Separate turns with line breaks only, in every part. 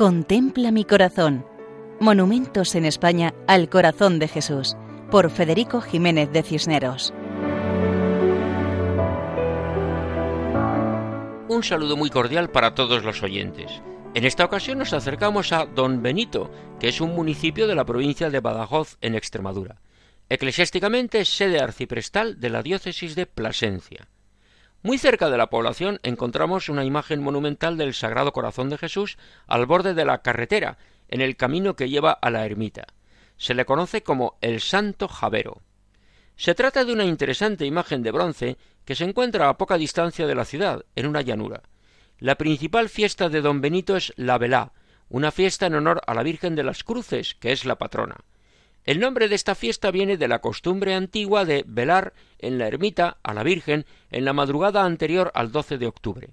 Contempla mi corazón. Monumentos en España al corazón de Jesús, por Federico Jiménez de Cisneros.
Un saludo muy cordial para todos los oyentes. En esta ocasión nos acercamos a Don Benito, que es un municipio de la provincia de Badajoz, en Extremadura. Eclesiásticamente es sede arciprestal de la diócesis de Plasencia. Muy cerca de la población encontramos una imagen monumental del Sagrado Corazón de Jesús al borde de la carretera, en el camino que lleva a la ermita. Se le conoce como el Santo Javero. Se trata de una interesante imagen de bronce que se encuentra a poca distancia de la ciudad, en una llanura. La principal fiesta de don Benito es la velá, una fiesta en honor a la Virgen de las Cruces, que es la patrona. El nombre de esta fiesta viene de la costumbre antigua de velar en la ermita a la Virgen en la madrugada anterior al 12 de octubre.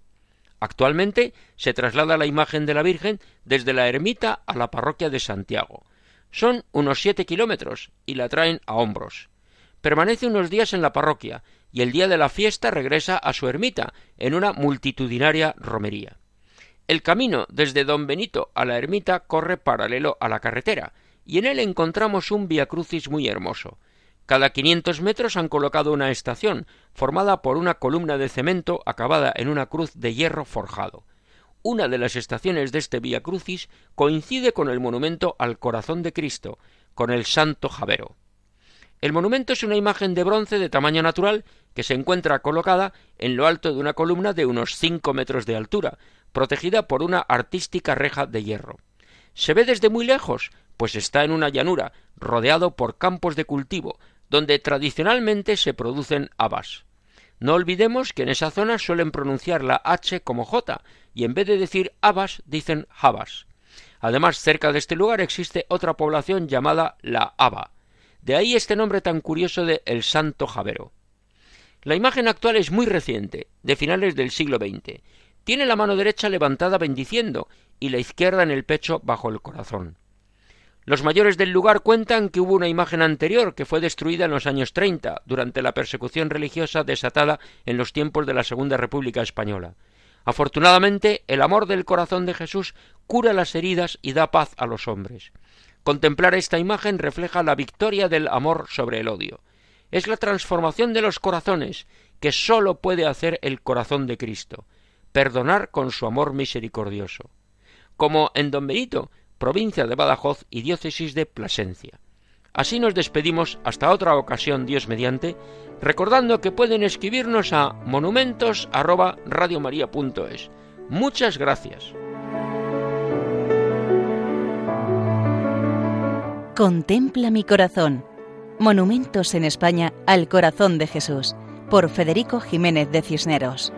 Actualmente se traslada la imagen de la Virgen desde la ermita a la parroquia de Santiago. Son unos siete kilómetros y la traen a hombros. Permanece unos días en la parroquia y el día de la fiesta regresa a su ermita en una multitudinaria romería. El camino desde Don Benito a la ermita corre paralelo a la carretera, y en él encontramos un Via Crucis muy hermoso. Cada quinientos metros han colocado una estación, formada por una columna de cemento acabada en una cruz de hierro forjado. Una de las estaciones de este Via Crucis coincide con el monumento al corazón de Cristo, con el Santo Javero. El monumento es una imagen de bronce de tamaño natural que se encuentra colocada en lo alto de una columna de unos cinco metros de altura, protegida por una artística reja de hierro. Se ve desde muy lejos, pues está en una llanura, rodeado por campos de cultivo, donde tradicionalmente se producen habas. No olvidemos que en esa zona suelen pronunciar la H como J, y en vez de decir habas dicen habas. Además, cerca de este lugar existe otra población llamada la Haba. De ahí este nombre tan curioso de El Santo Javero. La imagen actual es muy reciente, de finales del siglo XX. Tiene la mano derecha levantada bendiciendo y la izquierda en el pecho bajo el corazón. Los mayores del lugar cuentan que hubo una imagen anterior que fue destruida en los años treinta, durante la persecución religiosa desatada en los tiempos de la Segunda República Española. Afortunadamente, el amor del corazón de Jesús cura las heridas y da paz a los hombres. Contemplar esta imagen refleja la victoria del amor sobre el odio. Es la transformación de los corazones que sólo puede hacer el corazón de Cristo, perdonar con su amor misericordioso. Como en Don Benito, provincia de Badajoz y diócesis de Plasencia. Así nos despedimos hasta otra ocasión, Dios mediante, recordando que pueden escribirnos a monumentos@radiomaria.es. Muchas gracias.
Contempla mi corazón. Monumentos en España al corazón de Jesús, por Federico Jiménez de Cisneros.